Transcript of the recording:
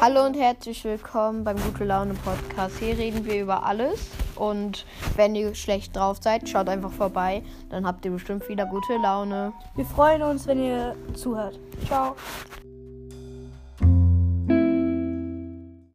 Hallo und herzlich willkommen beim Gute Laune Podcast. Hier reden wir über alles. Und wenn ihr schlecht drauf seid, schaut einfach vorbei. Dann habt ihr bestimmt wieder gute Laune. Wir freuen uns, wenn ihr zuhört. Ciao.